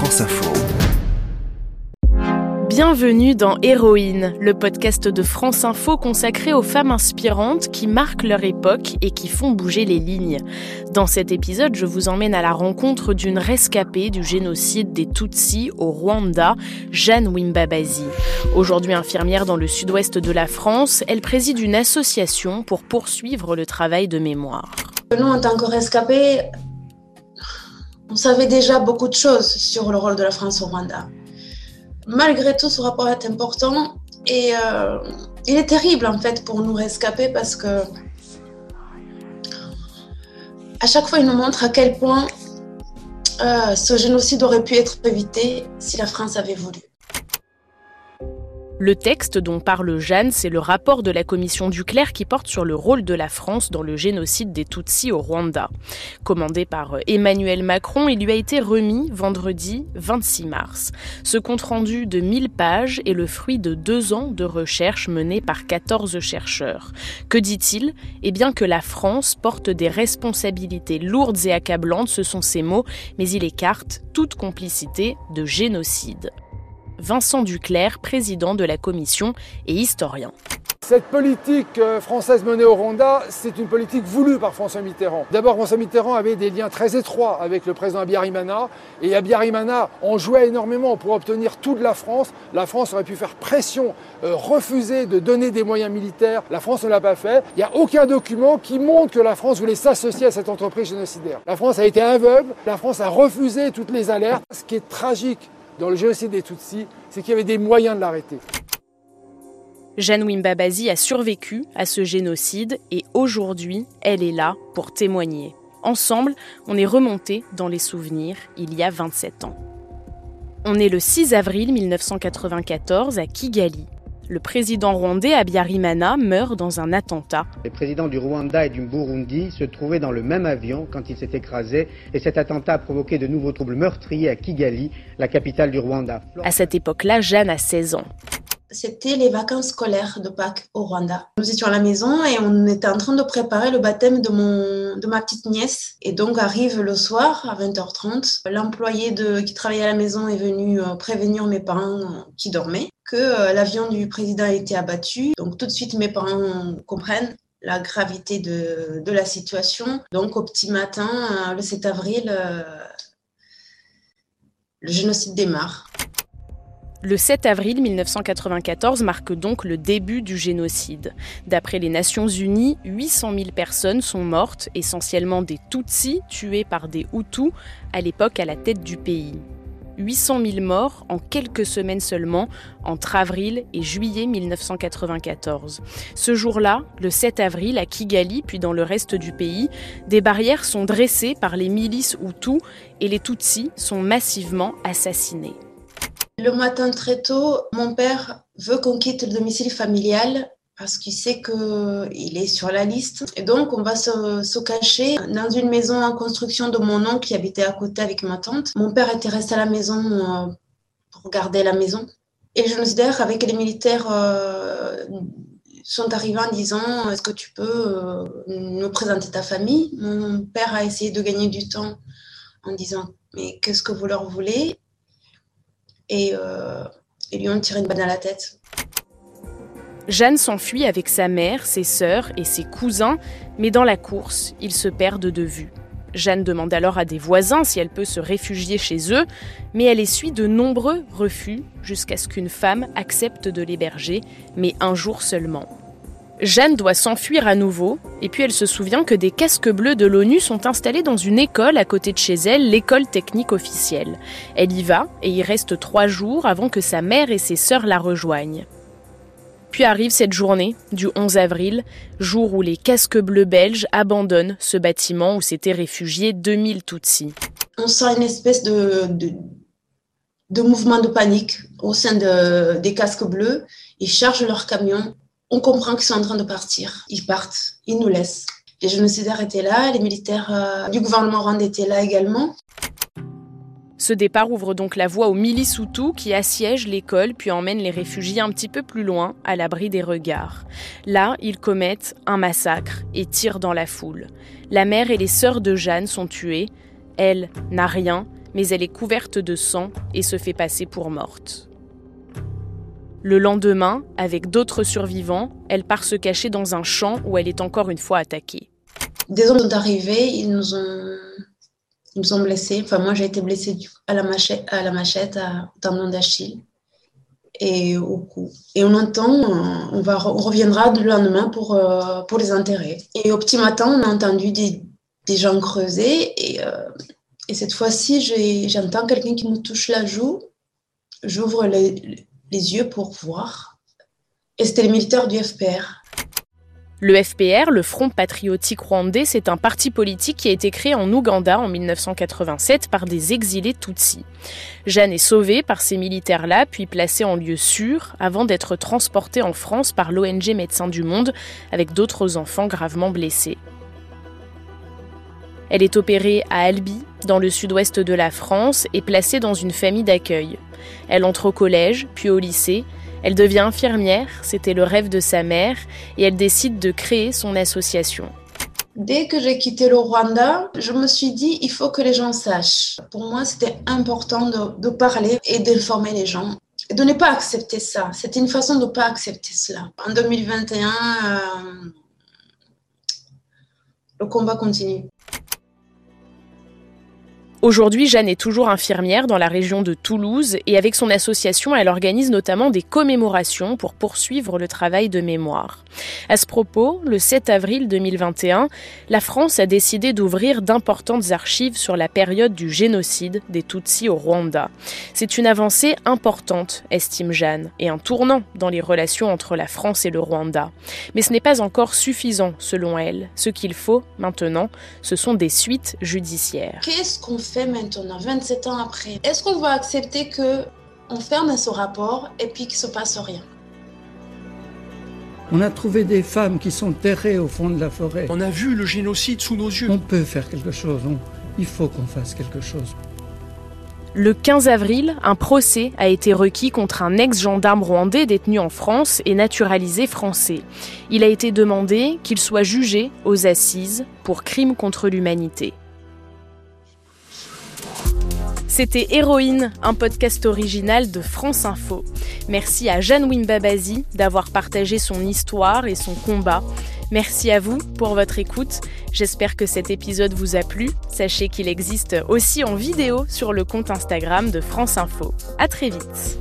France Info. Bienvenue dans Héroïne, le podcast de France Info consacré aux femmes inspirantes qui marquent leur époque et qui font bouger les lignes. Dans cet épisode, je vous emmène à la rencontre d'une rescapée du génocide des Tutsis au Rwanda, Jeanne Wimbabazi. Aujourd'hui infirmière dans le sud-ouest de la France, elle préside une association pour poursuivre le travail de mémoire. Nous, en tant que rescapés, on savait déjà beaucoup de choses sur le rôle de la France au Rwanda malgré tout, ce rapport est important et euh, il est terrible en fait pour nous rescaper parce que à chaque fois, il nous montre à quel point euh, ce génocide aurait pu être évité si la France avait voulu. Le texte dont parle Jeanne, c'est le rapport de la commission Duclerc qui porte sur le rôle de la France dans le génocide des Tutsis au Rwanda. Commandé par Emmanuel Macron, il lui a été remis vendredi 26 mars. Ce compte-rendu de 1000 pages est le fruit de deux ans de recherche menée par 14 chercheurs. Que dit-il? Eh bien que la France porte des responsabilités lourdes et accablantes, ce sont ses mots, mais il écarte toute complicité de génocide. Vincent Duclerc, président de la commission et historien. Cette politique euh, française menée au Rwanda, c'est une politique voulue par François Mitterrand. D'abord, François Mitterrand avait des liens très étroits avec le président Abiyarimana, et Abiyarimana en jouait énormément pour obtenir tout de la France. La France aurait pu faire pression, euh, refuser de donner des moyens militaires. La France ne l'a pas fait. Il n'y a aucun document qui montre que la France voulait s'associer à cette entreprise génocidaire. La France a été aveugle, la France a refusé toutes les alertes. Ce qui est tragique dans le génocide des Tutsis, c'est qu'il y avait des moyens de l'arrêter. Jeanne Wimbabazi a survécu à ce génocide et aujourd'hui, elle est là pour témoigner. Ensemble, on est remonté dans les souvenirs il y a 27 ans. On est le 6 avril 1994 à Kigali, le président rwandais Abiyarimana meurt dans un attentat. Les présidents du Rwanda et du Burundi se trouvaient dans le même avion quand il s'est écrasé et cet attentat a provoqué de nouveaux troubles meurtriers à Kigali, la capitale du Rwanda. À cette époque-là, Jeanne a 16 ans c'était les vacances scolaires de Pâques au Rwanda. Nous étions à la maison et on était en train de préparer le baptême de, mon, de ma petite nièce. Et donc arrive le soir à 20h30, l'employé qui travaillait à la maison est venu euh, prévenir mes parents euh, qui dormaient que euh, l'avion du président a été abattu. Donc tout de suite mes parents comprennent la gravité de, la situation. Donc au petit matin, le 7 avril, le génocide démarre. Le 7 avril 1994 marque donc le début du génocide. D'après les Nations Unies, 800 000 personnes sont mortes, essentiellement des Tutsis tués par des Hutus, à l'époque à la tête du pays. 800 000 morts en quelques semaines seulement, entre avril et juillet 1994. Ce jour-là, le 7 avril, à Kigali, puis dans le reste du pays, des barrières sont dressées par les milices Hutus et les Tutsis sont massivement assassinés. Le matin très tôt, mon père veut qu'on quitte le domicile familial parce qu'il sait qu'il est sur la liste. Et donc, on va se, cacher dans une maison en construction de mon oncle qui habitait à côté avec ma tante. Mon père était resté à la maison euh, pour garder la maison. Et je me suis dit, avec les militaires euh, sont arrivés en disant, est-ce que tu peux euh, nous présenter ta famille? Mon père a essayé de gagner du temps en disant, mais qu'est-ce que vous leur voulez? Et, euh, lui ont tiré une balle dans la tête. Jeanne s'enfuit avec sa mère, ses sœurs et ses cousins, mais dans la course, ils se perdent de vue. Jeanne demande alors à des voisins si elle peut se réfugier chez eux, mais elle essuie de nombreux refus jusqu'à ce qu'une femme accepte de l'héberger, mais un jour seulement. Jeanne doit s'enfuir à nouveau, et puis elle se souvient que des casques bleus de l'ONU sont installés dans une école à côté de chez elle, l'école technique officielle. Elle y va et y reste trois jours avant que sa mère et ses sœurs la rejoignent. Puis arrive cette journée du 11 avril, jour où les casques bleus belges abandonnent ce bâtiment où s'étaient réfugiés 2000 Tutsis. On sent une espèce de, mouvement de panique au sein des casques bleus. Ils chargent leur camion on comprend qu'ils sont en train de partir. Ils partent, ils nous laissent. Les génocidaires étaient là, les militaires euh, du gouvernement rwandais étaient là également. Ce départ ouvre donc la voie aux milices qui assiègent l'école puis emmènent les réfugiés un petit peu plus loin, à l'abri des regards. Là, ils commettent un massacre et tirent dans la foule. La mère et les sœurs de Jeanne sont tuées. Elle n'a rien, mais elle est couverte de sang et se fait passer pour morte. Le lendemain, avec d'autres survivants, elle part se cacher dans un champ où elle est encore une fois attaquée. Des hommes ils nous ont, ils nous ont blessés. Enfin, moi, j'ai été blessée à la machette, à la machette, à tendon d'Achille et au cou. Et on entend, on, va, on reviendra le lendemain pour, euh, pour les enterrer. Et au petit matin, on a entendu des, des gens creuser et, euh, et cette fois-ci, j'entends quelqu'un qui me touche la joue. J'ouvre les, les yeux pour voir. Et c'était les militaires du FPR. Le FPR, le Front patriotique rwandais, c'est un parti politique qui a été créé en Ouganda en 1987 par des exilés Tutsis. Jeanne est sauvée par ces militaires-là, puis placée en lieu sûr, avant d'être transportée en France par l'ONG Médecins du Monde avec d'autres enfants gravement blessés. Elle est opérée à Albi, dans le sud-ouest de la France, et placée dans une famille d'accueil. Elle entre au collège, puis au lycée. Elle devient infirmière, c'était le rêve de sa mère, et elle décide de créer son association. Dès que j'ai quitté le Rwanda, je me suis dit, il faut que les gens sachent. Pour moi, c'était important de, parler et d'informer les gens. De ne pas accepter ça. C'était une façon de ne pas accepter cela. En 2021, euh, le combat continue. Aujourd'hui, Jeanne est toujours infirmière dans la région de Toulouse et avec son association, elle organise notamment des commémorations pour poursuivre le travail de mémoire. À ce propos, le 7 avril 2021, la France a décidé d'ouvrir d'importantes archives sur la période du génocide des Tutsis au Rwanda. C'est une avancée importante, estime Jeanne, et un tournant dans les relations entre la France et le Rwanda. Mais ce n'est pas encore suffisant, selon elle. Ce qu'il faut, maintenant, ce sont des suites judiciaires. Fait maintenant, 27 ans après Est-ce qu'on va accepter que on ferme ce rapport et puis qu'il se passe rien? On a trouvé des femmes qui sont terrées au fond de la forêt. On a vu le génocide sous nos yeux. On peut faire quelque chose. il faut qu'on fasse quelque chose. Le 15 avril, un procès a été requis contre un ex-gendarme rwandais détenu en France et naturalisé français. Il a été demandé qu'il soit jugé aux assises pour crime contre l'humanité. C'était Héroïne, un podcast original de France Info. Merci à Jeanne Wimbabazi d'avoir partagé son histoire et son combat. Merci à vous pour votre écoute. J'espère que cet épisode vous a plu. Sachez qu'il existe aussi en vidéo sur le compte Instagram de France Info. À très vite.